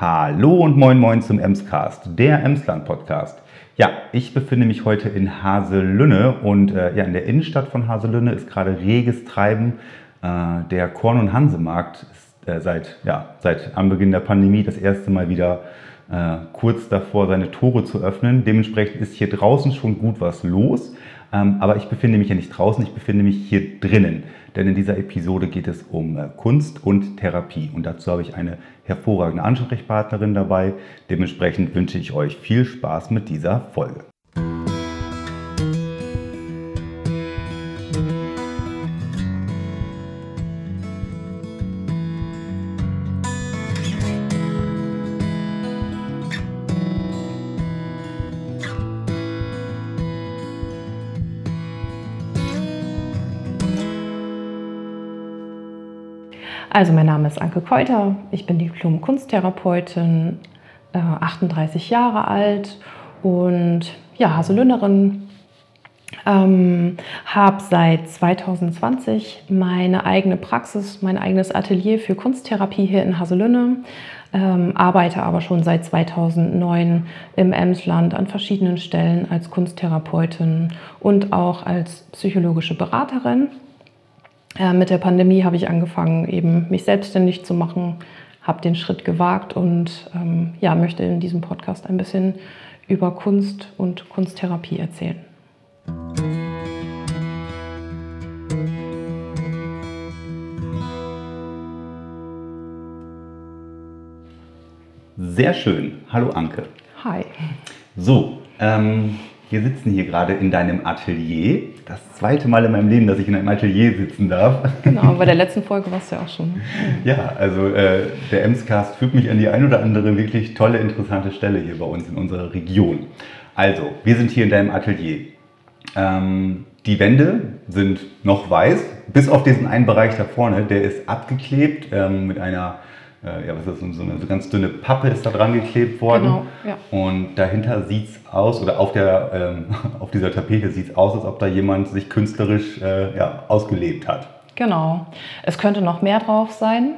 Hallo und moin moin zum Emscast, der Emsland Podcast. Ja, ich befinde mich heute in Haselünne und äh, ja, in der Innenstadt von Haselünne ist gerade reges Treiben. Äh, der Korn- und Hansemarkt ist äh, seit, ja, seit Anbeginn der Pandemie das erste Mal wieder äh, kurz davor, seine Tore zu öffnen. Dementsprechend ist hier draußen schon gut was los. Ähm, aber ich befinde mich ja nicht draußen, ich befinde mich hier drinnen. Denn in dieser Episode geht es um äh, Kunst und Therapie. Und dazu habe ich eine hervorragende Ansprechpartnerin dabei. Dementsprechend wünsche ich euch viel Spaß mit dieser Folge. Also mein Name ist Anke Keuter, ich bin Diplom-Kunsttherapeutin, äh, 38 Jahre alt und ja, Haselünnerin. Ähm, habe seit 2020 meine eigene Praxis, mein eigenes Atelier für Kunsttherapie hier in Haselünne, ähm, arbeite aber schon seit 2009 im Emsland an verschiedenen Stellen als Kunsttherapeutin und auch als psychologische Beraterin. Äh, mit der Pandemie habe ich angefangen, eben mich selbstständig zu machen, habe den Schritt gewagt und ähm, ja, möchte in diesem Podcast ein bisschen über Kunst und Kunsttherapie erzählen. Sehr schön. Hallo Anke. Hi. So, ähm, wir sitzen hier gerade in deinem Atelier. Das zweite Mal in meinem Leben, dass ich in einem Atelier sitzen darf. Genau, bei der letzten Folge warst du ja auch schon. Ne? Ja, also äh, der Emscast führt mich an die ein oder andere wirklich tolle, interessante Stelle hier bei uns in unserer Region. Also, wir sind hier in deinem Atelier. Ähm, die Wände sind noch weiß, bis auf diesen einen Bereich da vorne, der ist abgeklebt ähm, mit einer äh, ja, was ist das, so eine so ganz dünne Pappe ist da dran geklebt worden. Genau, ja. Und dahinter sieht es aus, oder auf, der, ähm, auf dieser Tapete sieht es aus, als ob da jemand sich künstlerisch äh, ja, ausgelebt hat. Genau. Es könnte noch mehr drauf sein.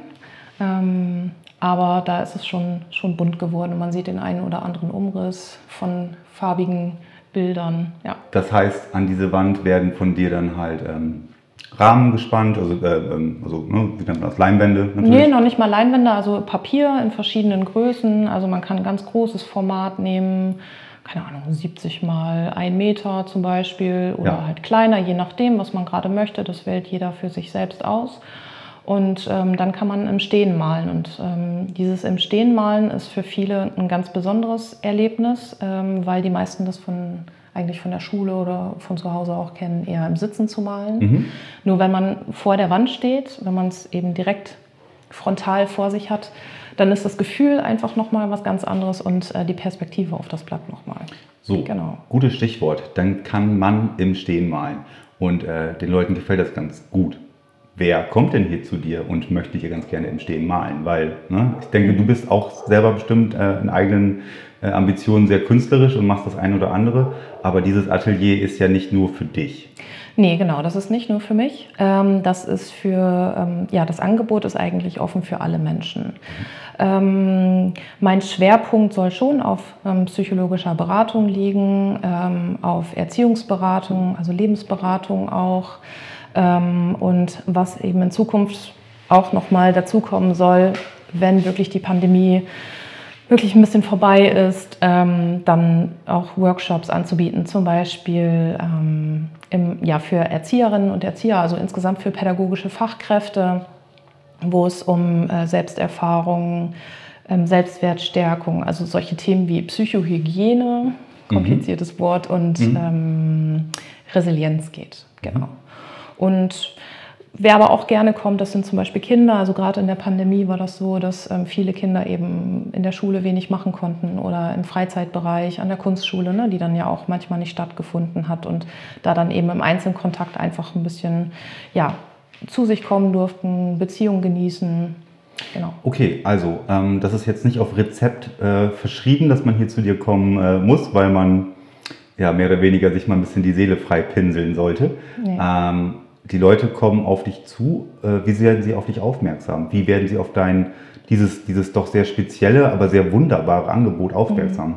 Ähm, aber da ist es schon, schon bunt geworden. Man sieht den einen oder anderen Umriss von farbigen Bildern. Ja. Das heißt, an diese Wand werden von dir dann halt ähm, Rahmen gespannt, also, äh, ähm, also ne, wie nennt man das, Leinwände? Natürlich. Nee, noch nicht mal Leinwände, also Papier in verschiedenen Größen. Also man kann ein ganz großes Format nehmen, keine Ahnung, 70 mal 1 Meter zum Beispiel oder ja. halt kleiner, je nachdem, was man gerade möchte. Das wählt jeder für sich selbst aus. Und ähm, dann kann man im Stehen malen. Und ähm, dieses im Stehen malen ist für viele ein ganz besonderes Erlebnis, ähm, weil die meisten das von eigentlich von der Schule oder von zu Hause auch kennen, eher im Sitzen zu malen. Mhm. Nur wenn man vor der Wand steht, wenn man es eben direkt frontal vor sich hat, dann ist das Gefühl einfach nochmal was ganz anderes und äh, die Perspektive auf das Blatt nochmal. So, genau. gutes Stichwort. Dann kann man im Stehen malen. Und äh, den Leuten gefällt das ganz gut. Wer kommt denn hier zu dir und möchte hier ganz gerne im Stehen malen? Weil ne, ich denke, du bist auch selber bestimmt äh, in eigenen Ambitionen sehr künstlerisch und machst das eine oder andere. Aber dieses Atelier ist ja nicht nur für dich. Nee, genau, das ist nicht nur für mich. Ähm, das ist für, ähm, ja, das Angebot ist eigentlich offen für alle Menschen. Ähm, mein Schwerpunkt soll schon auf psychologischer Beratung liegen, auf Erziehungsberatung, also Lebensberatung auch. und was eben in Zukunft auch nochmal dazukommen soll, wenn wirklich die Pandemie wirklich ein bisschen vorbei ist, ähm, dann auch Workshops anzubieten, zum Beispiel ähm, im, ja, für Erzieherinnen und Erzieher, also insgesamt für pädagogische Fachkräfte, wo es um äh, Selbsterfahrung, ähm, Selbstwertstärkung, also solche Themen wie Psychohygiene, mhm. kompliziertes mhm. Wort, und mhm. Ähm, Resilienz geht. Genau. Und Wer aber auch gerne kommt, das sind zum Beispiel Kinder. Also gerade in der Pandemie war das so, dass ähm, viele Kinder eben in der Schule wenig machen konnten oder im Freizeitbereich, an der Kunstschule, ne, die dann ja auch manchmal nicht stattgefunden hat und da dann eben im Einzelkontakt einfach ein bisschen ja, zu sich kommen durften, Beziehungen genießen. Genau. Okay, also ähm, das ist jetzt nicht auf Rezept äh, verschrieben, dass man hier zu dir kommen äh, muss, weil man ja mehr oder weniger sich mal ein bisschen die Seele frei pinseln sollte. Nee. Ähm, die Leute kommen auf dich zu. Äh, wie werden sie auf dich aufmerksam? Wie werden sie auf dein dieses, dieses doch sehr spezielle, aber sehr wunderbare Angebot aufmerksam?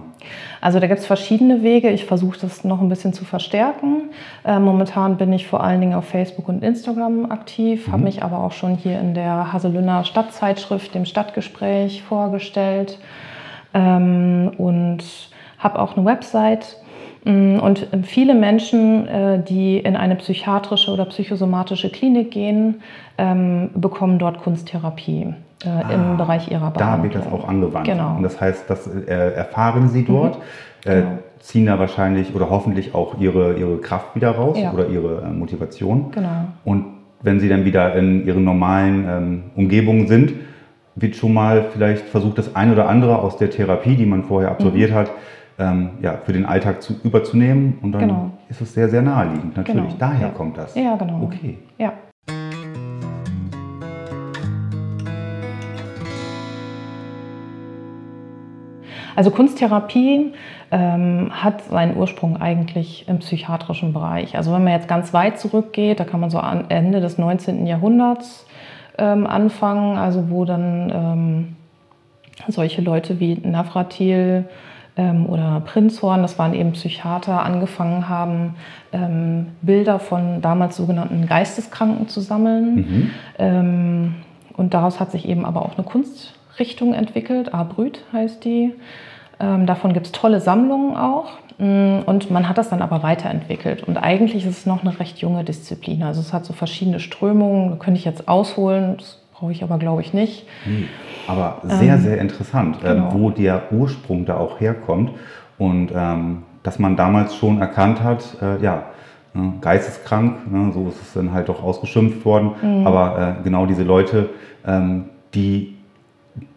Also da gibt es verschiedene Wege. Ich versuche das noch ein bisschen zu verstärken. Äh, momentan bin ich vor allen Dingen auf Facebook und Instagram aktiv, mhm. habe mich aber auch schon hier in der Haselünner Stadtzeitschrift, dem Stadtgespräch, vorgestellt ähm, und habe auch eine Website. Mm, und viele Menschen, äh, die in eine psychiatrische oder psychosomatische Klinik gehen, ähm, bekommen dort Kunsttherapie äh, ah, im Bereich ihrer Behandlung. Da wird das auch angewandt. Genau. Und das heißt, das äh, erfahren Sie dort, mhm. genau. ziehen da wahrscheinlich oder hoffentlich auch ihre, ihre Kraft wieder raus ja. oder ihre Motivation. Genau. Und wenn Sie dann wieder in Ihren normalen ähm, Umgebungen sind, wird schon mal vielleicht versucht, das eine oder andere aus der Therapie, die man vorher absolviert mhm. hat, ähm, ja, für den Alltag zu, überzunehmen. Und dann genau. ist es sehr, sehr naheliegend, natürlich. Genau. Daher ja. kommt das. Ja, genau. Okay. Ja. Also Kunsttherapie ähm, hat seinen Ursprung eigentlich im psychiatrischen Bereich. Also wenn man jetzt ganz weit zurückgeht, da kann man so an Ende des 19. Jahrhunderts ähm, anfangen, also wo dann ähm, solche Leute wie Navratil, oder Prinzhorn, das waren eben Psychiater, angefangen haben, ähm, Bilder von damals sogenannten Geisteskranken zu sammeln. Mhm. Ähm, und daraus hat sich eben aber auch eine Kunstrichtung entwickelt, Abrüt heißt die. Ähm, davon gibt es tolle Sammlungen auch. Mm, und man hat das dann aber weiterentwickelt. Und eigentlich ist es noch eine recht junge Disziplin. Also es hat so verschiedene Strömungen, da könnte ich jetzt ausholen, das brauche ich aber glaube ich nicht. Nee. Aber sehr, ähm, sehr interessant, äh, genau. wo der Ursprung da auch herkommt und ähm, dass man damals schon erkannt hat, äh, ja, ne, geisteskrank, ne, so ist es dann halt doch ausgeschimpft worden, mhm. aber äh, genau diese Leute, ähm, die,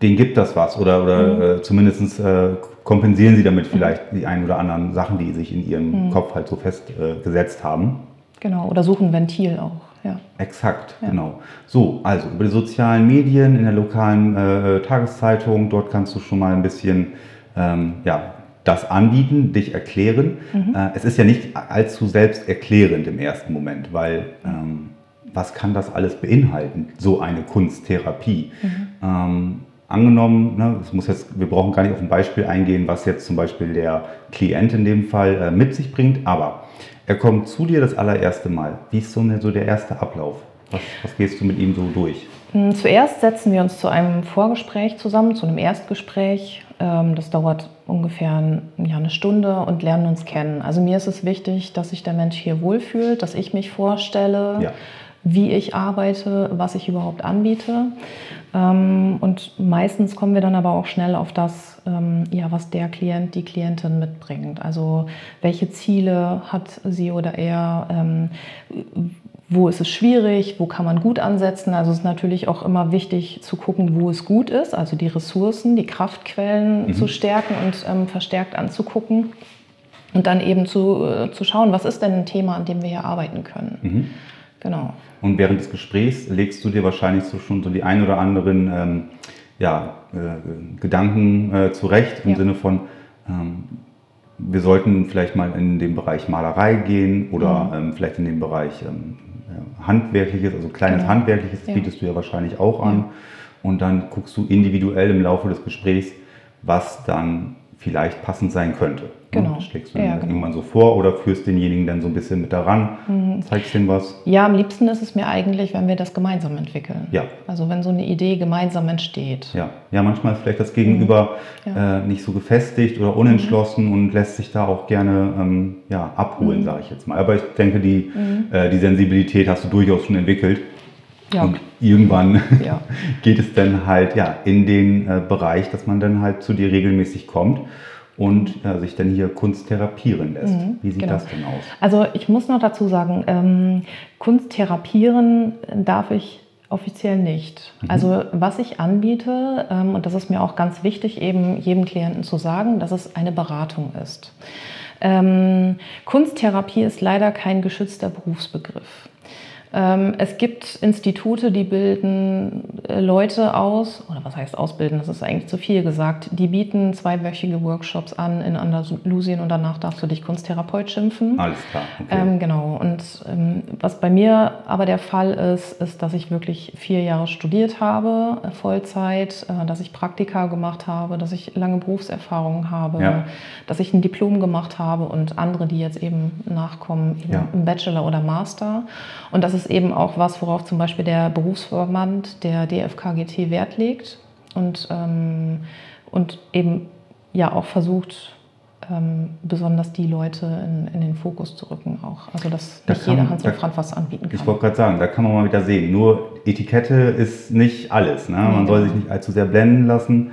denen gibt das was oder, oder mhm. Äh, zumindest äh, kompensieren sie damit vielleicht mhm. die ein oder anderen Sachen, die sich in ihrem mhm. Kopf halt so festgesetzt haben. Genau, oder suchen Ventil auch ja. Exakt, ja. genau. So, also über die sozialen Medien, in der lokalen äh, Tageszeitung, dort kannst du schon mal ein bisschen ähm, ja, das anbieten, dich erklären. Mhm. Äh, es ist ja nicht allzu selbsterklärend im ersten Moment, weil ähm, was kann das alles beinhalten, so eine Kunsttherapie? Mhm. Ähm, angenommen, ne, das muss jetzt, wir brauchen gar nicht auf ein Beispiel eingehen, was jetzt zum Beispiel der Klient in dem Fall äh, mit sich bringt, aber er kommt zu dir das allererste Mal. Wie ist so, so der erste Ablauf? Was, was gehst du mit ihm so durch? Hm, zuerst setzen wir uns zu einem Vorgespräch zusammen, zu einem Erstgespräch. Ähm, das dauert ungefähr eine Stunde und lernen uns kennen. Also mir ist es wichtig, dass sich der Mensch hier wohlfühlt, dass ich mich vorstelle, ja. Wie ich arbeite, was ich überhaupt anbiete. Ähm, und meistens kommen wir dann aber auch schnell auf das, ähm, ja, was der Klient, die Klientin mitbringt. Also welche Ziele hat sie oder er, ähm, wo ist es schwierig, wo kann man gut ansetzen. Also es ist natürlich auch immer wichtig zu gucken, wo es gut ist, also die Ressourcen, die Kraftquellen mhm. zu stärken und ähm, verstärkt anzugucken. Und dann eben zu, äh, zu schauen, was ist denn ein Thema, an dem wir hier arbeiten können. Mhm. Genau. Und während des Gesprächs legst du dir wahrscheinlich so schon so die ein oder anderen ähm, ja, äh, Gedanken äh, zurecht im ja. Sinne von, ähm, wir sollten vielleicht mal in den Bereich Malerei gehen oder mhm. ähm, vielleicht in den Bereich ähm, Handwerkliches, also kleines genau. Handwerkliches, das ja. bietest du ja wahrscheinlich auch an. Und dann guckst du individuell im Laufe des Gesprächs, was dann vielleicht passend sein könnte. Genau. Das schlägst du ja, genau. irgendwann so vor oder führst denjenigen dann so ein bisschen mit daran, mhm. zeigst denen was? Ja, am liebsten ist es mir eigentlich, wenn wir das gemeinsam entwickeln. Ja. Also wenn so eine Idee gemeinsam entsteht. Ja, ja manchmal ist vielleicht das Gegenüber mhm. ja. äh, nicht so gefestigt oder unentschlossen mhm. und lässt sich da auch gerne ähm, ja, abholen, mhm. sage ich jetzt mal. Aber ich denke, die, mhm. äh, die Sensibilität hast du durchaus schon entwickelt. Ja. Und irgendwann ja. geht es dann halt ja, in den äh, Bereich, dass man dann halt zu dir regelmäßig kommt und ja, sich dann hier Kunst therapieren lässt. Mhm, Wie sieht genau. das denn aus? Also ich muss noch dazu sagen, ähm, Kunst therapieren darf ich offiziell nicht. Mhm. Also was ich anbiete, ähm, und das ist mir auch ganz wichtig, eben jedem Klienten zu sagen, dass es eine Beratung ist. Ähm, Kunsttherapie ist leider kein geschützter Berufsbegriff. Ähm, es gibt Institute, die bilden äh, Leute aus, oder was heißt ausbilden, das ist eigentlich zu viel gesagt, die bieten zweiwöchige Workshops an in Andalusien und danach darfst du dich Kunsttherapeut schimpfen. Alles klar. Okay. Ähm, genau. Und ähm, was bei mir aber der Fall ist, ist, dass ich wirklich vier Jahre studiert habe, äh, Vollzeit, äh, dass ich Praktika gemacht habe, dass ich lange Berufserfahrung habe, ja. dass ich ein Diplom gemacht habe und andere, die jetzt eben nachkommen, eben ja. im Bachelor oder Master. Und das ist eben auch was, worauf zum Beispiel der Berufsverband der DFKGT Wert legt und, ähm, und eben ja auch versucht, ähm, besonders die Leute in, in, den Fokus zu rücken auch. Also dass da nicht jeder Hans und Franz was anbieten kann. Ich wollte gerade sagen, da kann man mal wieder sehen. Nur Etikette ist nicht alles. Ne? Man nee, soll genau. sich nicht allzu sehr blenden lassen.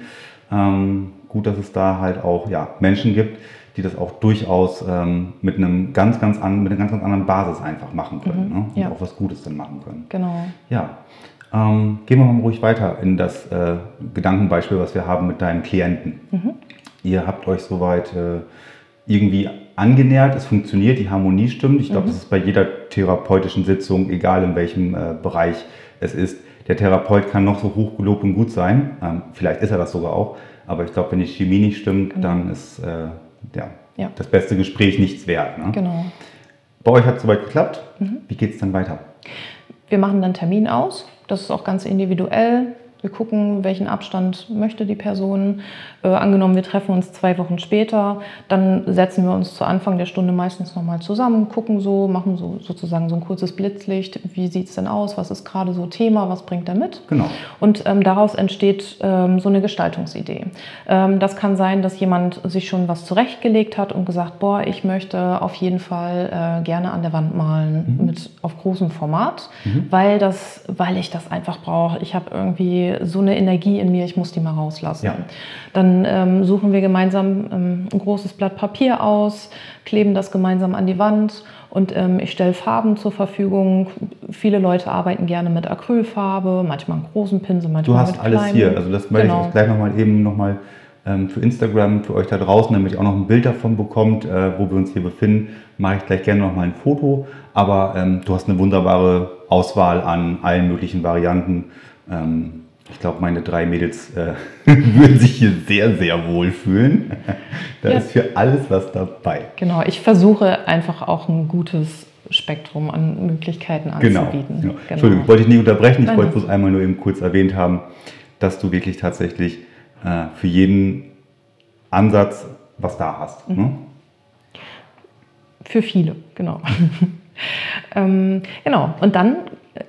Ähm, gut, dass es da halt auch ja, Menschen gibt, die das auch durchaus ähm, mit, einem ganz, ganz an, mit einer ganz, ganz anderen Basis einfach machen können. Mhm, ne? Und ja. auch was Gutes dann machen können. Genau. Ja. Ähm, gehen wir mal ruhig weiter in das äh, Gedankenbeispiel, was wir haben mit deinen Klienten. Mhm. Ihr habt euch soweit äh, irgendwie angenähert, es funktioniert, die Harmonie stimmt. Ich glaube, mhm. das ist bei jeder therapeutischen Sitzung, egal in welchem äh, Bereich es ist. Der Therapeut kann noch so hoch gelobt und gut sein. Ähm, vielleicht ist er das sogar auch. Aber ich glaube, wenn die Chemie nicht stimmt, mhm. dann ist äh, ja, ja. das beste Gespräch nichts wert. Ne? Genau. Bei euch hat es soweit geklappt. Mhm. Wie geht es dann weiter? Wir machen dann Termin aus. Das ist auch ganz individuell. Wir gucken, welchen Abstand möchte die Person. Äh, angenommen, wir treffen uns zwei Wochen später, dann setzen wir uns zu Anfang der Stunde meistens nochmal zusammen, gucken so, machen so sozusagen so ein kurzes Blitzlicht. Wie sieht es denn aus? Was ist gerade so Thema? Was bringt er mit? Genau. Und ähm, daraus entsteht ähm, so eine Gestaltungsidee. Ähm, das kann sein, dass jemand sich schon was zurechtgelegt hat und gesagt, boah, ich möchte auf jeden Fall äh, gerne an der Wand malen mhm. mit auf großem Format, mhm. weil das, weil ich das einfach brauche. Ich habe irgendwie so eine Energie in mir, ich muss die mal rauslassen. Ja. Dann ähm, suchen wir gemeinsam ähm, ein großes Blatt Papier aus, kleben das gemeinsam an die Wand und ähm, ich stelle Farben zur Verfügung. Viele Leute arbeiten gerne mit Acrylfarbe, manchmal einen großen Pinsel, manchmal Du hast alles kleinen. hier, also das werde genau. ich gleich nochmal eben nochmal ähm, für Instagram, für euch da draußen, damit ihr auch noch ein Bild davon bekommt, äh, wo wir uns hier befinden, mache ich gleich gerne nochmal ein Foto. Aber ähm, du hast eine wunderbare Auswahl an allen möglichen Varianten. Ähm, ich glaube, meine drei Mädels äh, würden sich hier sehr, sehr wohl fühlen. da ja. ist für alles was dabei. Genau, ich versuche einfach auch ein gutes Spektrum an Möglichkeiten genau, anzubieten. Genau. genau. Entschuldigung, ich wollte dich nicht unterbrechen. Ich wollte bloß einmal nur eben kurz erwähnt haben, dass du wirklich tatsächlich äh, für jeden Ansatz was da hast. Mhm. Ne? Für viele, genau. ähm, genau, und dann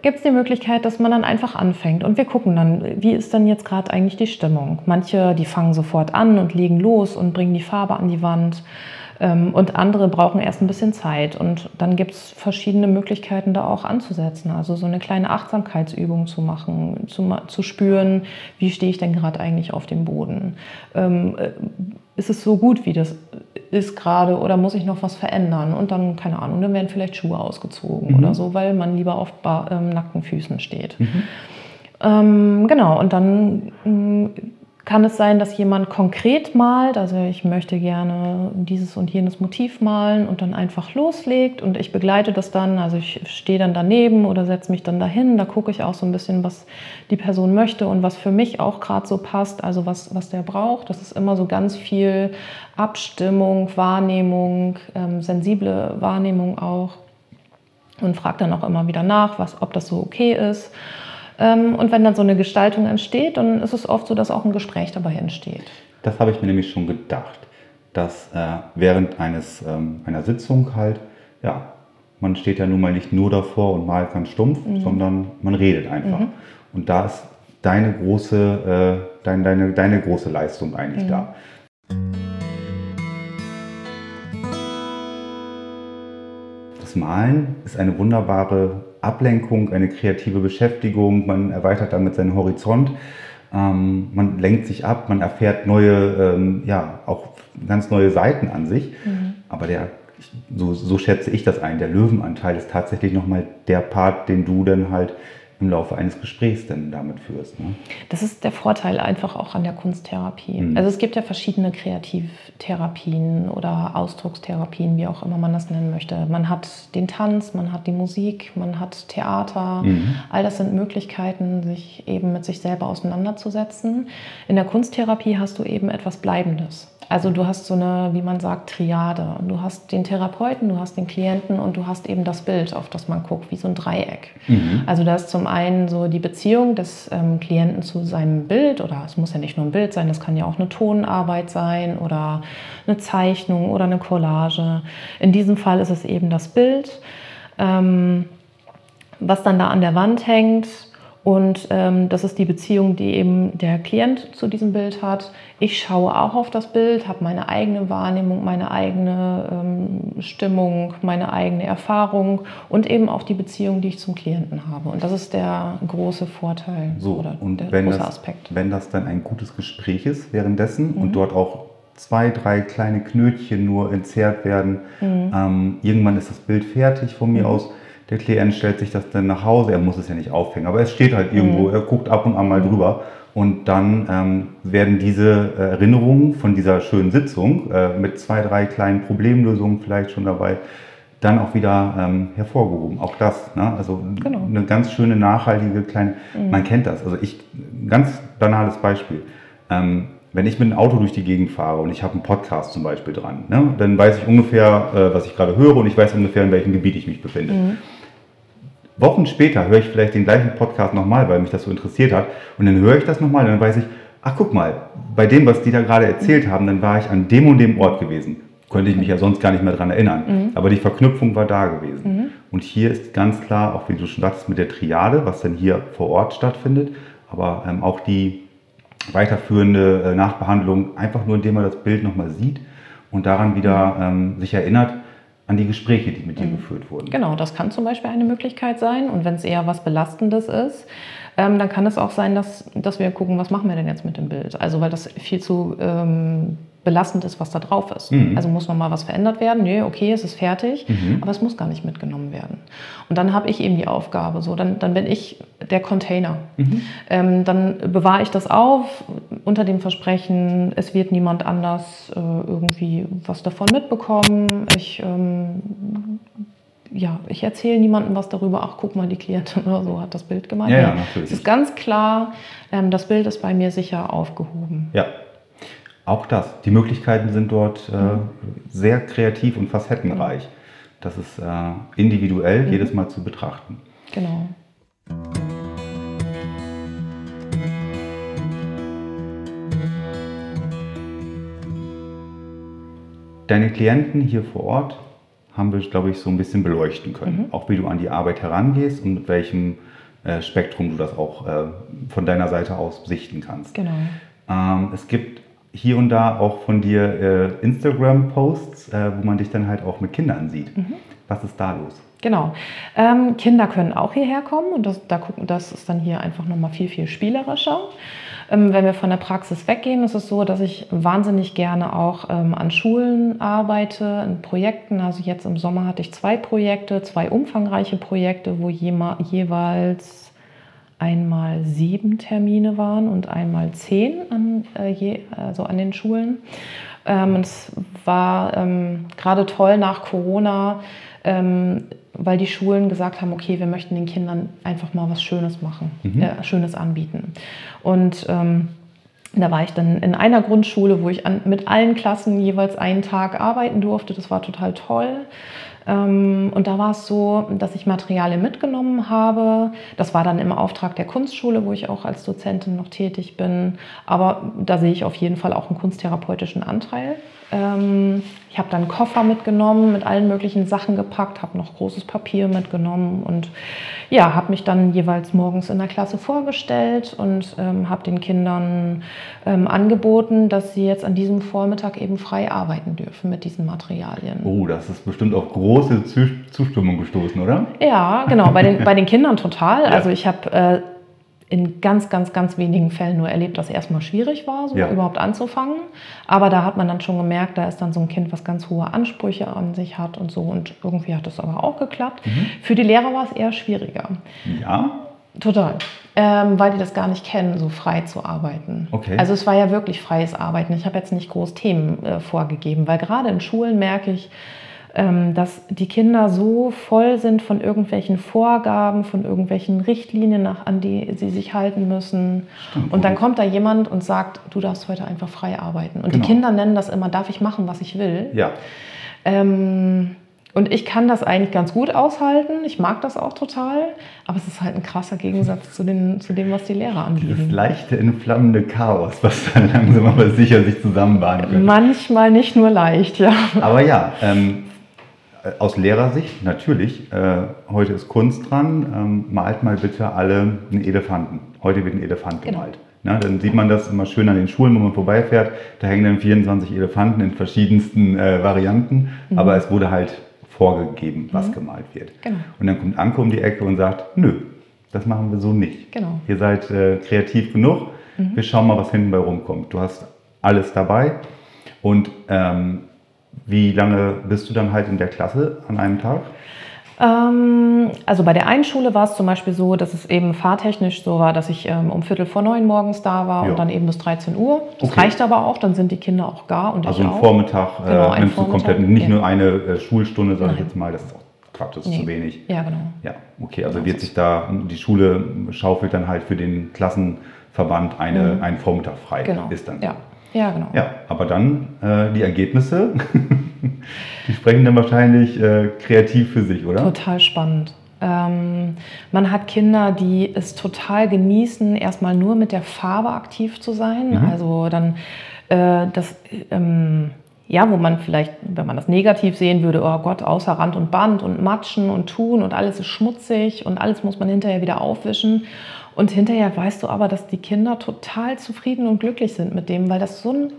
gibt es die Möglichkeit, dass man dann einfach anfängt. Und wir gucken dann, wie ist denn jetzt gerade eigentlich die Stimmung. Manche, die fangen sofort an und legen los und bringen die Farbe an die Wand. Ähm, und andere brauchen erst ein bisschen Zeit. Und dann gibt es verschiedene Möglichkeiten, da auch anzusetzen. Also so eine kleine Achtsamkeitsübung zu machen, zu, zu spüren, wie stehe ich denn gerade eigentlich auf dem Boden. Ähm, äh, ist es so gut, wie das ist gerade oder muss ich noch was verändern? Und dann, keine Ahnung, dann werden vielleicht Schuhe ausgezogen mhm. oder so, weil man lieber auf ähm, nackten Füßen steht. Mhm. Ähm, genau, und dann mm, kann es sein, dass jemand konkret malt, also ich möchte gerne dieses und jenes Motiv malen und dann einfach loslegt und ich begleite das dann, also ich stehe dann daneben oder setze mich dann dahin, da gucke ich auch so ein bisschen, was die Person möchte und was für mich auch gerade so passt, also was, was der braucht. Das ist immer so ganz viel Abstimmung, Wahrnehmung, ähm, sensible Wahrnehmung auch und frage dann auch immer wieder nach, was, ob das so okay ist. Ähm, und wenn dann so eine Gestaltung entsteht, dann ist es oft so, dass auch ein Gespräch dabei entsteht. Das habe ich mir nämlich schon gedacht, dass äh, während eines, ähm, einer Sitzung halt, ja, man steht ja nun mal nicht nur davor und malt ganz stumpf, mhm. sondern man redet einfach. Mhm. Und da ist deine große, äh, dein, deine, deine große Leistung eigentlich mhm. da. Das Malen ist eine wunderbare Ablenkung, eine kreative Beschäftigung, man erweitert damit seinen Horizont, ähm, man lenkt sich ab, man erfährt neue, ähm, ja, auch ganz neue Seiten an sich. Mhm. Aber der, so, so schätze ich das ein, der Löwenanteil ist tatsächlich nochmal der Part, den du dann halt im Laufe eines Gesprächs denn damit führst. Ne? Das ist der Vorteil einfach auch an der Kunsttherapie. Mhm. Also es gibt ja verschiedene Kreativtherapien oder Ausdruckstherapien, wie auch immer man das nennen möchte. Man hat den Tanz, man hat die Musik, man hat Theater. Mhm. All das sind Möglichkeiten, sich eben mit sich selber auseinanderzusetzen. In der Kunsttherapie hast du eben etwas Bleibendes. Also du hast so eine, wie man sagt, Triade. Du hast den Therapeuten, du hast den Klienten und du hast eben das Bild, auf das man guckt, wie so ein Dreieck. Mhm. Also da ist zum einen so die Beziehung des ähm, Klienten zu seinem Bild oder es muss ja nicht nur ein Bild sein, das kann ja auch eine Tonarbeit sein oder eine Zeichnung oder eine Collage. In diesem Fall ist es eben das Bild, ähm, was dann da an der Wand hängt und ähm, das ist die Beziehung, die eben der Klient zu diesem Bild hat. Ich schaue auch auf das Bild, habe meine eigene Wahrnehmung, meine eigene ähm, Stimmung, meine eigene Erfahrung und eben auch die Beziehung, die ich zum Klienten habe. Und das ist der große Vorteil so, oder und der wenn große das, Aspekt. Wenn das dann ein gutes Gespräch ist währenddessen mhm. und dort auch zwei, drei kleine Knötchen nur entzerrt werden, mhm. ähm, irgendwann ist das Bild fertig von mir mhm. aus der Klient stellt sich das dann nach Hause, er muss es ja nicht aufhängen, aber es steht halt irgendwo, mhm. er guckt ab und an mal drüber. Und dann ähm, werden diese Erinnerungen von dieser schönen Sitzung äh, mit zwei, drei kleinen Problemlösungen vielleicht schon dabei dann auch wieder ähm, hervorgehoben. Auch das, ne? also genau. eine ganz schöne, nachhaltige kleine, mhm. man kennt das. Also ich, ganz banales Beispiel. Ähm, wenn ich mit einem Auto durch die Gegend fahre und ich habe einen Podcast zum Beispiel dran, ne, dann weiß ich ungefähr, äh, was ich gerade höre und ich weiß ungefähr, in welchem Gebiet ich mich befinde. Mhm. Wochen später höre ich vielleicht den gleichen Podcast nochmal, weil mich das so interessiert hat. Und dann höre ich das nochmal und dann weiß ich, ach guck mal, bei dem, was die da gerade erzählt haben, dann war ich an dem und dem Ort gewesen. Könnte ich mich ja sonst gar nicht mehr daran erinnern. Mhm. Aber die Verknüpfung war da gewesen. Mhm. Und hier ist ganz klar, auch wie du schon sagtest, mit der Triade, was dann hier vor Ort stattfindet, aber ähm, auch die weiterführende äh, Nachbehandlung, einfach nur indem man das Bild nochmal sieht und daran wieder ähm, sich erinnert, an die Gespräche, die mit dir mhm. geführt wurden. Genau, das kann zum Beispiel eine Möglichkeit sein. Und wenn es eher was Belastendes ist, ähm, dann kann es auch sein, dass, dass wir gucken, was machen wir denn jetzt mit dem Bild. Also weil das viel zu ähm, belastend ist, was da drauf ist. Mhm. Also muss noch mal was verändert werden. Nee, okay, es ist fertig, mhm. aber es muss gar nicht mitgenommen werden. Und dann habe ich eben die Aufgabe, so dann, dann bin ich der Container. Mhm. Ähm, dann bewahre ich das auf unter dem Versprechen, es wird niemand anders äh, irgendwie was davon mitbekommen. Ich ähm, ja, ich erzähle niemandem was darüber, ach guck mal, die Klientin oder so hat das Bild gemeint. Ja, ja, natürlich. Es ist ganz klar, ähm, das Bild ist bei mir sicher aufgehoben. Ja, auch das. Die Möglichkeiten sind dort äh, mhm. sehr kreativ und facettenreich. Mhm. Das ist äh, individuell mhm. jedes Mal zu betrachten. Genau. Deine Klienten hier vor Ort haben wir, glaube ich, so ein bisschen beleuchten können. Mhm. Auch wie du an die Arbeit herangehst und mit welchem äh, Spektrum du das auch äh, von deiner Seite aus sichten kannst. Genau. Ähm, es gibt hier und da auch von dir äh, Instagram-Posts, äh, wo man dich dann halt auch mit Kindern sieht. Mhm. Was ist da los? Genau. Ähm, Kinder können auch hierher kommen und das, da gucken, das ist dann hier einfach nochmal viel, viel spielerischer. Ähm, wenn wir von der Praxis weggehen, ist es so, dass ich wahnsinnig gerne auch ähm, an Schulen arbeite, in Projekten. Also jetzt im Sommer hatte ich zwei Projekte, zwei umfangreiche Projekte, wo jeweils einmal sieben Termine waren und einmal zehn an, äh, je, also an den Schulen. Ähm, es war ähm, gerade toll nach Corona, ähm, weil die Schulen gesagt haben, okay, wir möchten den Kindern einfach mal was Schönes machen, mhm. äh, Schönes anbieten. Und ähm, da war ich dann in einer Grundschule, wo ich an, mit allen Klassen jeweils einen Tag arbeiten durfte. Das war total toll. Ähm, und da war es so, dass ich Materialien mitgenommen habe. Das war dann im Auftrag der Kunstschule, wo ich auch als Dozentin noch tätig bin. Aber da sehe ich auf jeden Fall auch einen kunsttherapeutischen Anteil. Ähm, ich habe dann einen Koffer mitgenommen, mit allen möglichen Sachen gepackt, habe noch großes Papier mitgenommen und ja, habe mich dann jeweils morgens in der Klasse vorgestellt und ähm, habe den Kindern ähm, angeboten, dass sie jetzt an diesem Vormittag eben frei arbeiten dürfen mit diesen Materialien. Oh, das ist bestimmt auf große Zustimmung gestoßen, oder? Ja, genau, bei den, bei den Kindern total. Ja. Also ich habe äh, in ganz, ganz, ganz wenigen Fällen nur erlebt, dass es erstmal schwierig war, so ja. überhaupt anzufangen. Aber da hat man dann schon gemerkt, da ist dann so ein Kind, was ganz hohe Ansprüche an sich hat und so. Und irgendwie hat das aber auch geklappt. Mhm. Für die Lehrer war es eher schwieriger. Ja. Total. Ähm, weil die das gar nicht kennen, so frei zu arbeiten. Okay. Also es war ja wirklich freies Arbeiten. Ich habe jetzt nicht groß Themen äh, vorgegeben, weil gerade in Schulen merke ich, dass die Kinder so voll sind von irgendwelchen Vorgaben, von irgendwelchen Richtlinien, nach, an die sie sich halten müssen. Stimmt. Und dann kommt da jemand und sagt, du darfst heute einfach frei arbeiten. Und Genau. die Kinder nennen das immer, darf ich machen, was ich will. Ja, Ähm, und ich kann das eigentlich ganz gut aushalten. Ich mag das auch total. Aber es ist halt ein krasser Gegensatz zu, den, zu dem, was die Lehrer dieses anbieten. leichte, entflammende Chaos, was dann langsam aber sicher sich zusammenbahnen könnte. Manchmal nicht nur leicht, ja. Aber ja, ähm, äh, aus Lehrersicht natürlich, äh, heute ist Kunst dran, ähm, malt mal bitte alle einen Elefanten. Heute wird ein Elefant Genau. gemalt. Na, dann sieht man das immer schön an den Schulen, wo man vorbeifährt. Da hängen dann 24 Elefanten in verschiedensten äh, Varianten, Mhm. aber es wurde halt vorgegeben, was gemalt wird. Genau. Und dann kommt Anko um die Ecke und sagt, nö, das machen wir so nicht. Genau. Mhm. Ihr seid äh, kreativ genug, wir schauen mal, was hinten bei rumkommt. Du hast alles dabei und ähm, wie lange bist du dann halt in der Klasse an einem Tag? Ähm, also bei der einen Schule war es zum Beispiel so, dass es eben fahrtechnisch so war, dass ich ähm, um Viertel vor neun morgens da war Ja. und dann eben bis 13 Uhr. Das Okay. reicht aber auch, dann sind die Kinder auch gar und Also ich einen auch. Vormittag äh, Genau, nimmst du Vormittag, komplett, nicht ja. nur eine äh, Schulstunde, sage ich jetzt mal, das ist auch Quatsch, das ist Nee. zu wenig. Ja, genau. Ja, okay, also Genau, wird sich da, die Schule schaufelt dann halt für den Klassenverband eine, einen Vormittag frei. Mhm. Genau. Ist dann. Ja. Ja, genau. Ja, aber dann äh, die Ergebnisse, die sprechen dann wahrscheinlich äh, kreativ für sich, oder? Total spannend. Ähm, man hat Kinder, die es total genießen, erstmal nur mit der Farbe aktiv zu sein. Mhm. Also dann äh, das, ähm, ja, wo man vielleicht, wenn man das negativ sehen würde, oh Gott, außer Rand und Band und Matschen und Tun und alles ist schmutzig und alles muss man hinterher wieder aufwischen. Und hinterher weißt du aber, dass die Kinder total zufrieden und glücklich sind mit dem, weil das so ein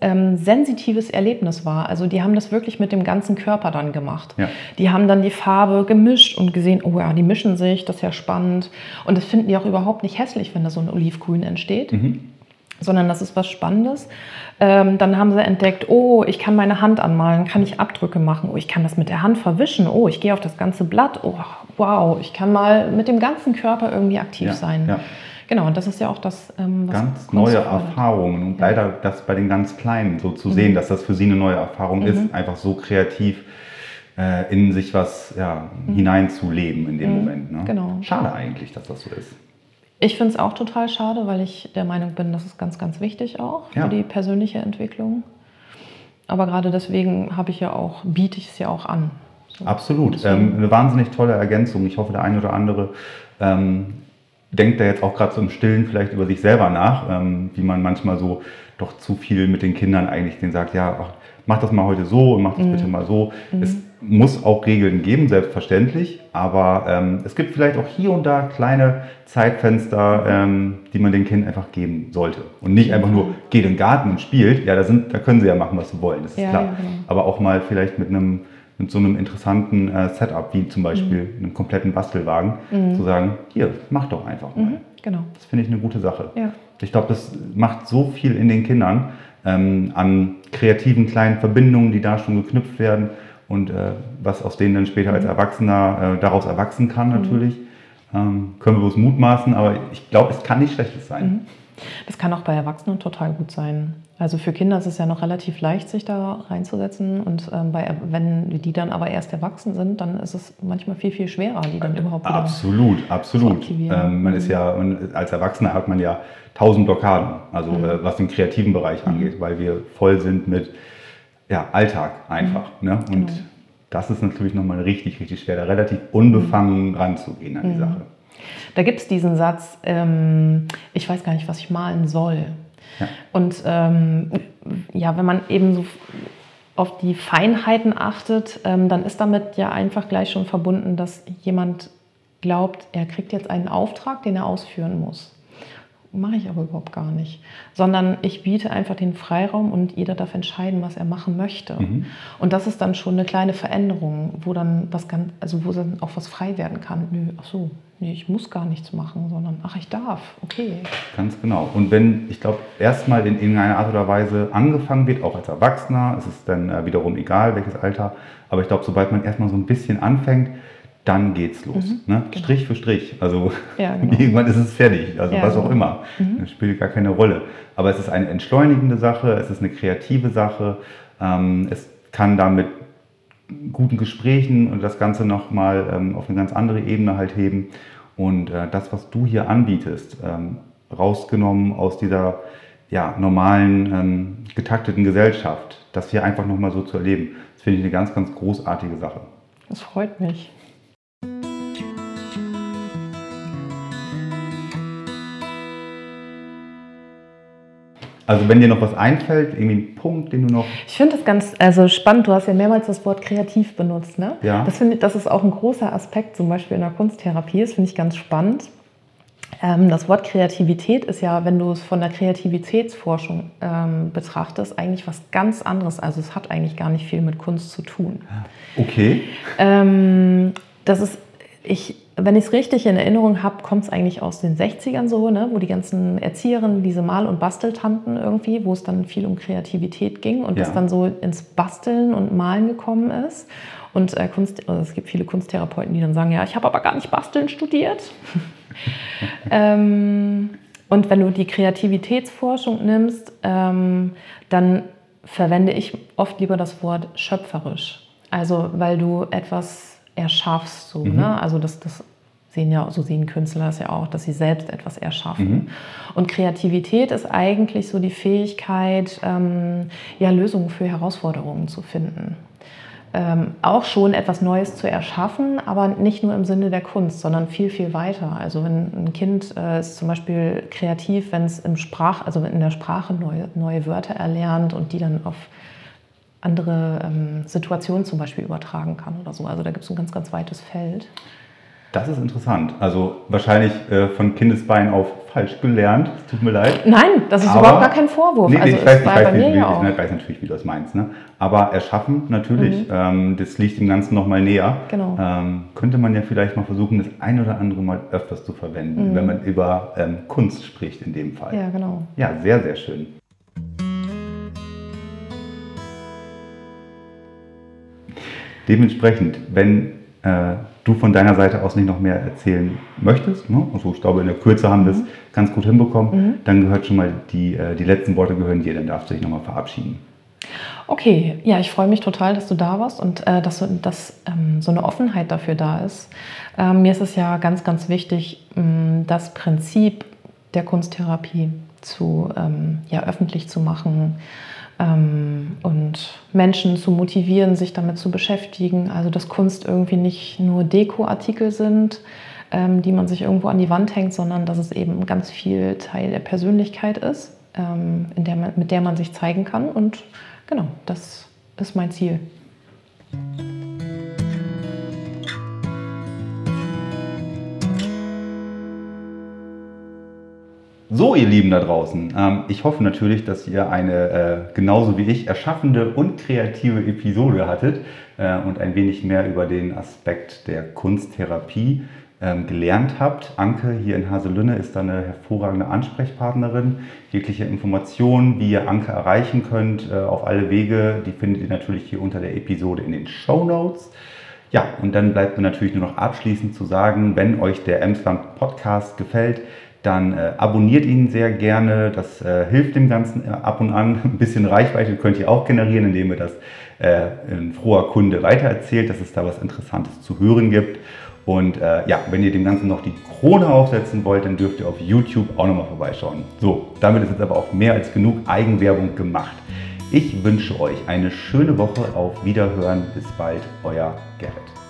ähm, sensitives Erlebnis war. Also die haben das wirklich mit dem ganzen Körper dann gemacht. Ja. Die haben dann die Farbe gemischt und gesehen, oh ja, die mischen sich, das ist ja spannend. Und das finden die auch überhaupt nicht hässlich, wenn da so ein Olivgrün entsteht. Sondern das ist was Spannendes. Ähm, dann haben sie entdeckt, oh, ich kann meine Hand anmalen, kann ich Abdrücke machen, oh, ich kann das mit der Hand verwischen, oh, ich gehe auf das ganze Blatt, oh, wow, ich kann mal mit dem ganzen Körper irgendwie aktiv Ja, sein. ja. Genau, und das ist ja auch das, ähm, was Ganz neue. Erfahrungen und Ja. leider das bei den ganz Kleinen so Mhm. zu sehen, dass das für sie eine neue Erfahrung ist, einfach so kreativ äh, in sich was ja, hineinzuleben in dem Moment. Ne? Mhm. genau. Schade eigentlich, dass das so ist. Ich finde es auch total schade, weil ich der Meinung bin, das ist ganz, ganz wichtig auch für die persönliche Entwicklung. Aber gerade deswegen habe ich ja auch, biete ich es ja auch an. So. Absolut. Ähm, eine wahnsinnig tolle Ergänzung. Ich hoffe, der eine oder andere ähm, denkt da jetzt auch gerade so im Stillen vielleicht über sich selber nach, ähm, wie man manchmal so doch zu viel mit den Kindern eigentlich denen sagt, ja, ach, mach das mal heute so und mach das bitte mal so. Es muss auch Regeln geben, selbstverständlich, aber ähm, es gibt vielleicht auch hier und da kleine Zeitfenster, ähm, die man den Kindern einfach geben sollte. Und nicht einfach nur, geht in den Garten und spielt. Ja, da, sind, da können sie ja machen, was sie wollen, das ist Ja, klar. ja, genau. Aber auch mal vielleicht mit einem mit so einem interessanten äh, Setup, wie zum Beispiel Mhm. einem kompletten Bastelwagen, zu sagen, hier, mach doch einfach mal. Mhm, genau. Das finde ich eine gute Sache. Ja. Ich glaube, das macht so viel in den Kindern ähm, an kreativen kleinen Verbindungen, die da schon geknüpft werden und äh, was aus denen dann später Mhm. als Erwachsener äh, daraus erwachsen kann natürlich. Ähm, können wir bloß mutmaßen, aber ich glaube, es kann nicht schlechtes sein. Mhm. Das kann auch bei Erwachsenen total gut sein. Also für Kinder ist es ja noch relativ leicht, sich da reinzusetzen. Und ähm, bei, wenn die dann aber erst erwachsen sind, dann ist es manchmal viel, viel schwerer, die dann überhaupt wieder. Absolut, absolut. Ähm, man ist ja, als Erwachsener hat man ja tausend Blockaden, also Mhm. äh, was den kreativen Bereich angeht, weil wir voll sind mit ja, Alltag einfach. Mhm. Ne? Und Genau. das ist natürlich nochmal richtig, richtig schwer, da relativ unbefangen ranzugehen an die Mhm. Sache. Da gibt es diesen Satz, ähm, ich weiß gar nicht, was ich malen soll. Ja. Und ähm, ja, wenn man eben so auf die Feinheiten achtet, ähm, dann ist damit ja einfach gleich schon verbunden, dass jemand glaubt, er kriegt jetzt einen Auftrag, den er ausführen muss. Mache ich aber überhaupt gar nicht. Sondern ich biete einfach den Freiraum und jeder darf entscheiden, was er machen möchte. Mhm. Und das ist dann schon eine kleine Veränderung, wo dann was ganz, also wo dann auch was frei werden kann. Nö, ach so, nee, ich muss gar nichts machen, sondern ach, ich darf, okay. Ganz genau. Und wenn, ich glaube, erstmal in irgendeiner Art oder Weise angefangen wird, auch als Erwachsener, es ist dann äh, wiederum egal, welches Alter, aber ich glaube, sobald man erstmal so ein bisschen anfängt, dann geht's los. Mhm, ne? genau. Strich für Strich. Also Ja, genau. irgendwann ist es fertig. Also Ja, was auch genau. immer. Mhm. Das spielt gar keine Rolle. Aber es ist eine entschleunigende Sache, es ist eine kreative Sache. Ähm, es kann damit guten Gesprächen und das Ganze nochmal ähm, auf eine ganz andere Ebene halt heben. Und äh, das, was du hier anbietest, ähm, rausgenommen aus dieser ja, normalen, ähm, getakteten Gesellschaft, das hier einfach nochmal so zu erleben, das finde ich eine ganz, ganz großartige Sache. Das freut mich. Also wenn dir noch was einfällt, irgendwie ein Punkt, den du noch... Ich finde das ganz also spannend. Du hast ja mehrmals das Wort kreativ benutzt. Ne? Ja. Das, finde ich, das ist auch ein großer Aspekt, zum Beispiel in der Kunsttherapie. Das finde ich ganz spannend. Ähm, das Wort Kreativität ist ja, wenn du es von der Kreativitätsforschung ähm, betrachtest, eigentlich was ganz anderes. Also es hat eigentlich gar nicht viel mit Kunst zu tun. Okay. Ähm, das ist, ich, wenn ich es richtig in Erinnerung habe, kommt es eigentlich aus den 60ern so, ne, wo die ganzen Erzieherinnen, diese Mal- und Basteltanten irgendwie, wo es dann viel um Kreativität ging und Ja. das dann so ins Basteln und Malen gekommen ist. Und äh, Kunst, also es gibt viele Kunsttherapeuten, die dann sagen, ja, ich habe aber gar nicht Basteln studiert. ähm, und wenn du die Kreativitätsforschung nimmst, ähm, dann verwende ich oft lieber das Wort schöpferisch. Also weil du etwas erschaffst, so, ne? Also das, das sehen ja, so sehen Künstler das ja auch, dass sie selbst etwas erschaffen. Und Kreativität ist eigentlich so die Fähigkeit, ähm, ja, Lösungen für Herausforderungen zu finden ähm, auch schon etwas Neues zu erschaffen, aber nicht nur im Sinne der Kunst, sondern viel, viel weiter. Also wenn ein Kind äh, ist zum Beispiel kreativ, wenn es im Sprach, also in der Sprache neue, neue Wörter erlernt und die dann auf andere ähm, Situationen zum Beispiel übertragen kann oder so. Also da gibt es ein ganz, ganz weites Feld. Das ist interessant. Also wahrscheinlich äh, von Kindesbein auf falsch gelernt. Es Tut mir leid. Nein, das ist Aber- überhaupt gar kein Vorwurf. Nee, nee, also ich, weiß, ich, weiß, wie, wie, ja ich weiß natürlich, wie du das meinst. Ne? Aber erschaffen natürlich, ähm, das liegt dem Ganzen nochmal näher. Genau. Ähm, könnte man ja vielleicht mal versuchen, das ein oder andere Mal öfters zu verwenden, wenn man über ähm, Kunst spricht in dem Fall. Ja, genau. Ja, sehr, sehr schön. Dementsprechend, wenn äh, du von deiner Seite aus nicht noch mehr erzählen möchtest, ne? also ich glaube, in der Kürze haben wir es ganz gut hinbekommen, dann gehört schon mal die, äh, die letzten Worte gehören dir, dann darfst du dich nochmal verabschieden. Okay, ja, ich freue mich total, dass du da warst und äh, dass, so- dass ähm, so eine Offenheit dafür da ist. Ähm, mir ist es ja ganz, ganz wichtig, mh, das Prinzip der Kunsttherapie zu, ähm, ja, öffentlich zu machen ähm, und Menschen zu motivieren, sich damit zu beschäftigen. Also, dass Kunst irgendwie nicht nur Dekoartikel sind, ähm, die man sich irgendwo an die Wand hängt, sondern dass es eben ganz viel Teil der Persönlichkeit ist, ähm, der man, mit der man sich zeigen kann. Und genau, das ist mein Ziel. So, ihr Lieben da draußen, ähm, ich hoffe natürlich, dass ihr eine äh, genauso wie ich erschaffende und kreative Episode hattet äh, und ein wenig mehr über den Aspekt der Kunsttherapie ähm, gelernt habt. Anke hier in Haselünne ist da eine hervorragende Ansprechpartnerin. Jegliche Informationen, wie ihr Anke erreichen könnt, äh, auf alle Wege, die findet ihr natürlich hier unter der Episode in den Show Notes. Ja, und dann bleibt mir natürlich nur noch abschließend zu sagen, wenn euch der Emsland Podcast gefällt, dann äh, abonniert ihn sehr gerne. Das äh, hilft dem Ganzen äh, ab und an. Ein bisschen Reichweite könnt ihr auch generieren, indem ihr das äh, in froher Kunde weitererzählt, dass es da was Interessantes zu hören gibt. Und äh, ja, wenn ihr dem Ganzen noch die Krone aufsetzen wollt, dann dürft ihr auf YouTube auch nochmal vorbeischauen. So, damit ist jetzt aber auch mehr als genug Eigenwerbung gemacht. Ich wünsche euch eine schöne Woche. Auf Wiederhören. Bis bald, euer Gerrit.